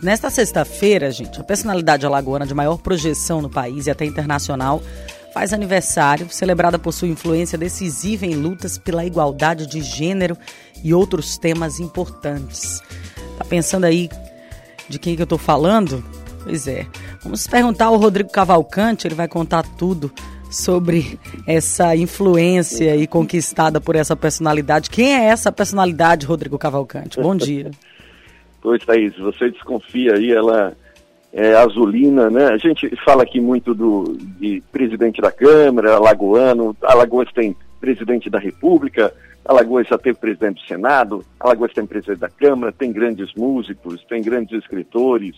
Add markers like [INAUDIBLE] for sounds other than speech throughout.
Nesta sexta-feira, gente, a personalidade alagoana de maior projeção no país e até internacional faz aniversário, celebrada por sua influência decisiva em lutas pela igualdade de gênero e outros temas importantes. Tá pensando aí de quem que eu tô falando? Pois é. Vamos perguntar ao Rodrigo Cavalcante, ele vai contar tudo sobre essa influência e conquistada por essa personalidade. Quem é essa personalidade, Rodrigo Cavalcante? Bom dia. [LAUGHS] Pois, Thaís, você desconfia aí, ela é azulina, né? A gente fala aqui muito do de presidente da Câmara, alagoano, Alagoas tem presidente da República, Alagoas já teve presidente do Senado, Alagoas tem presidente da Câmara, tem grandes músicos, tem grandes escritores,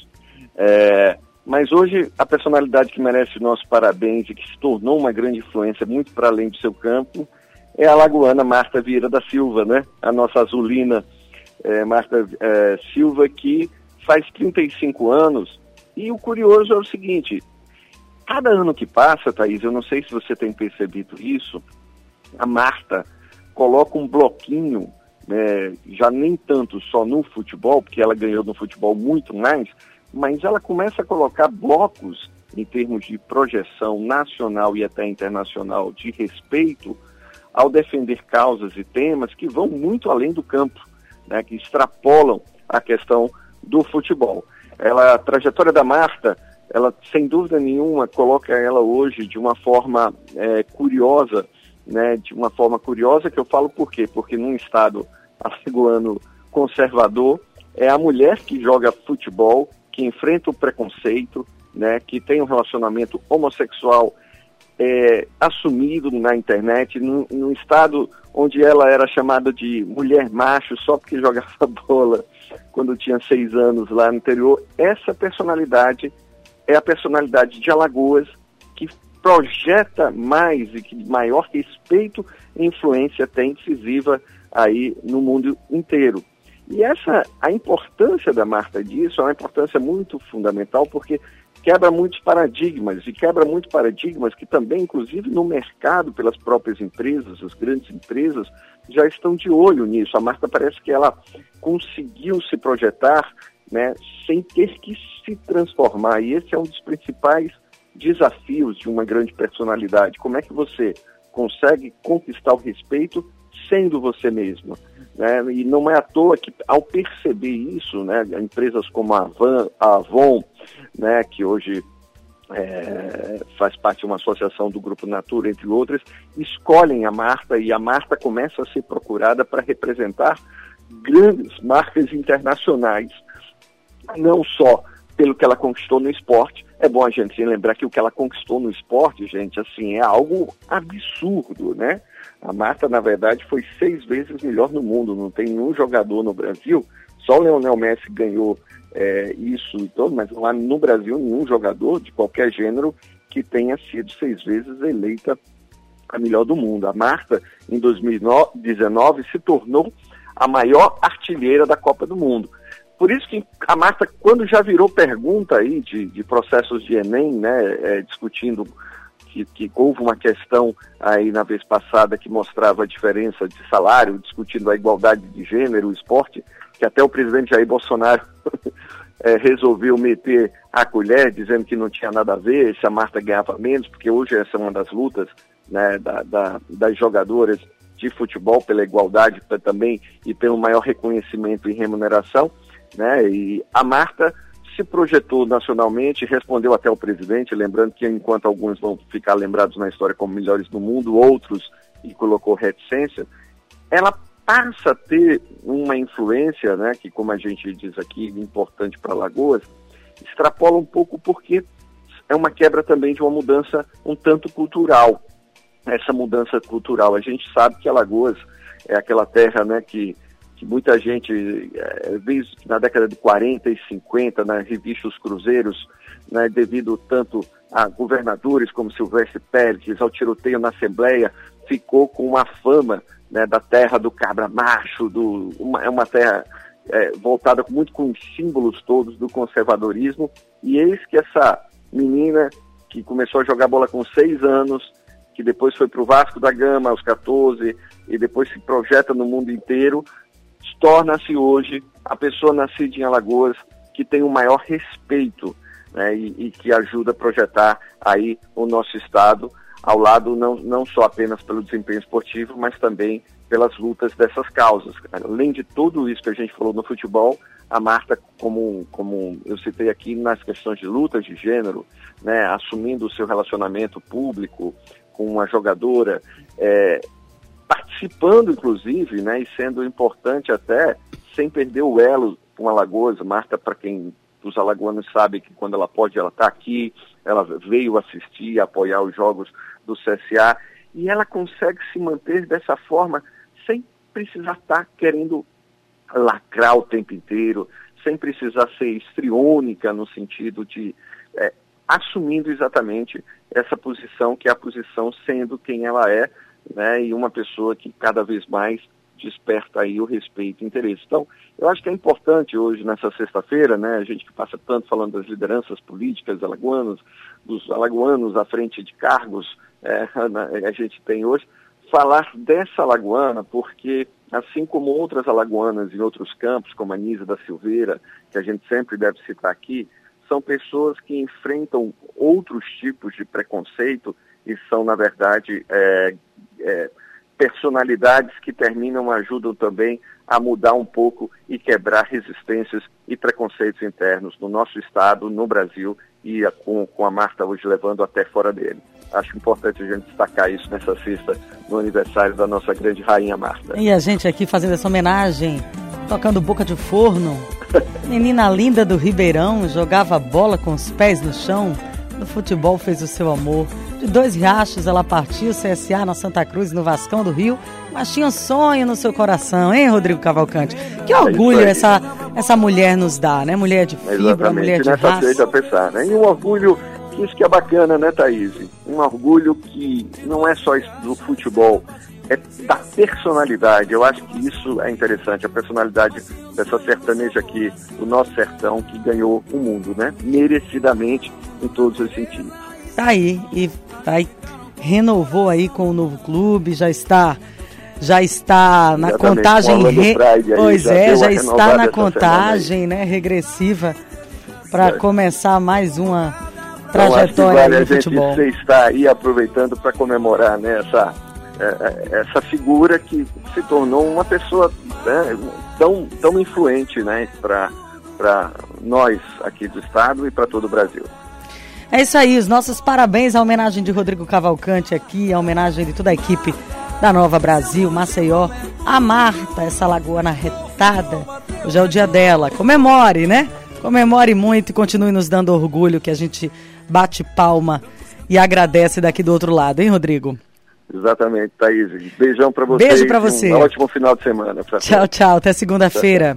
é, mas hoje a personalidade que merece nosso parabéns e que se tornou uma grande influência muito para além do seu campo é a alagoana Marta Vieira da Silva, né? A nossa azulina é, Marta é, Silva, que faz 35 anos. E o curioso é o seguinte: cada ano que passa, Thaís, eu não sei se você tem percebido isso, a Marta coloca um bloquinho, né, já nem tanto só no futebol, porque ela ganhou no futebol muito mais, mas ela começa a colocar blocos em termos de projeção nacional e até internacional de respeito ao defender causas e temas que vão muito além do campo né, que extrapolam a questão do futebol. Ela, a trajetória da Marta, ela sem dúvida nenhuma coloca ela hoje de uma forma é, curiosa, né, de uma forma curiosa que eu falo por quê? Porque num estado afegano conservador, é a mulher que joga futebol, que enfrenta o preconceito, né, que tem um relacionamento homossexual é, assumido na internet, num, num, estado onde ela era chamada de mulher macho só porque [LAUGHS] jogava bola quando tinha seis anos lá no interior. Essa personalidade é a personalidade de Alagoas que projeta mais e que maior respeito e influência tem decisiva aí no mundo inteiro. E essa, a importância da Marta disso é uma importância muito fundamental, porque quebra muitos paradigmas, e quebra muitos paradigmas que também, inclusive no mercado, pelas próprias empresas, as grandes empresas, já estão de olho nisso. A Marta parece que ela conseguiu se projetar né, sem ter que se transformar, e esse é um dos principais desafios de uma grande personalidade. Como é que você consegue conquistar o respeito sendo você mesma? Né? E não é à toa que, ao perceber isso, né, empresas como a, Van, a Avon, né, que hoje é, faz parte de uma associação do Grupo Natura, entre outras, escolhem a Marta e a Marta começa a ser procurada para representar grandes marcas internacionais, não só pelo que ela conquistou no esporte. É bom a gente lembrar que o que ela conquistou no esporte, gente, assim, é algo absurdo, né? A Marta, na verdade, foi seis vezes melhor no mundo. Não tem nenhum jogador no Brasil. Só o Leonel Messi ganhou é, isso e todo, mas não há no Brasil nenhum jogador de qualquer gênero que tenha sido seis vezes eleita a melhor do mundo. A Marta, em 2019, se tornou a maior artilheira da Copa do Mundo. Por isso que a Marta, quando já virou pergunta aí de, de processos de Enem, né, é, discutindo que, que, houve uma questão aí na vez passada que mostrava a diferença de salário, discutindo a igualdade de gênero, o esporte, que até o presidente Jair Bolsonaro [LAUGHS] é, resolveu meter a colher, dizendo que não tinha nada a ver, se a Marta ganhava menos, porque hoje essa é uma das lutas né, da, da, das jogadoras de futebol pela igualdade também e pelo maior reconhecimento e remuneração, né? E a Marta se projetou nacionalmente, respondeu até o presidente, lembrando que enquanto alguns vão ficar lembrados na história como melhores do mundo, outros, e colocou reticência, ela passa a ter uma influência, né, que como a gente diz aqui, importante para Lagoas, extrapola um pouco porque é uma quebra também de uma mudança um tanto cultural. Essa mudança cultural, a gente sabe que Alagoas é aquela terra, né, que que muita gente, é, na década de 40 e 50, na revista Os Cruzeiros, né, devido tanto a governadores como Silvestre Pérez, ao tiroteio na Assembleia, ficou com uma fama né, da terra do cabra macho, do, uma, é uma terra é, voltada muito com os símbolos todos do conservadorismo, e eis que essa menina que começou a jogar bola com seis anos, que depois foi para o Vasco da Gama aos 14, e depois se projeta no mundo inteiro, torna-se hoje a pessoa nascida em Alagoas que tem o maior respeito né, e, e, que ajuda a projetar aí o nosso estado ao lado não, não só apenas pelo desempenho esportivo, mas também pelas lutas dessas causas. Além de tudo isso que a gente falou no futebol, a Marta, como, como eu citei aqui nas questões de lutas de gênero, né, assumindo o seu relacionamento público com uma jogadora, é, participando inclusive, né, e sendo importante até, sem perder o elo com Alagoas, Marta, para quem os alagoanos sabem que quando ela pode, ela está aqui, ela veio assistir, apoiar os jogos do CSA, e ela consegue se manter dessa forma sem precisar estar tá querendo lacrar o tempo inteiro, sem precisar ser estriônica no sentido de é, assumindo exatamente essa posição, que é a posição sendo quem ela é, né, e uma pessoa que cada vez mais desperta aí o respeito e interesse. Então, eu acho que é importante hoje, nessa sexta-feira, né, a gente que passa tanto falando das lideranças políticas alagoanas, dos alagoanos à frente de cargos, é, [LAUGHS] a gente tem hoje, falar dessa alagoana, porque assim como outras alagoanas em outros campos, como a Nisa da Silveira, que a gente sempre deve citar aqui, são pessoas que enfrentam outros tipos de preconceito e são, na verdade, é, é, personalidades que terminam ajudam também a mudar um pouco e quebrar resistências e preconceitos internos no nosso estado, no Brasil e a, com, com a Marta hoje levando até fora dele. Acho importante a gente destacar isso nessa sexta, no aniversário da nossa grande rainha Marta. E a gente aqui fazendo essa homenagem, tocando boca de forno. Menina linda do Ribeirão, jogava bola com os pés no chão. No futebol fez o seu amor. De dois riachos ela partiu, CSA na Santa Cruz, no Vascão do Rio, mas tinha um sonho no seu coração, hein, Rodrigo Cavalcante? Que é orgulho é essa, essa mulher nos dá, né? Mulher de fibra, Exatamente. mulher de Nessa raça. Pensar, né? E um orgulho, isso que é bacana, né, Thaís? Um orgulho que não é só do futebol, é da personalidade. Eu acho que isso é interessante, a personalidade dessa sertaneja aqui, do nosso sertão, que ganhou o mundo, né? Merecidamente, em todos os sentidos. Tá aí, e tá aí, renovou aí com o novo clube, já está já está na Exatamente, contagem re... pois já é já está na contagem né regressiva para é. começar mais uma trajetória então, vale no futebol. você está aí aproveitando para comemorar né, essa é, é, essa figura que se tornou uma pessoa né, tão tão influente né para para nós aqui do estado e para todo o Brasil é isso aí, os nossos parabéns à homenagem de Rodrigo Cavalcante aqui, a homenagem de toda a equipe da Nova Brasil, Maceió, a Marta, essa lagoana retada. Hoje é o dia dela. Comemore, né? Comemore muito e continue nos dando orgulho que a gente bate palma e agradece daqui do outro lado, hein, Rodrigo? Exatamente, Thaís. Beijão para você. Beijo para você. Um ótimo final de semana. Tchau, tchau. Até segunda-feira.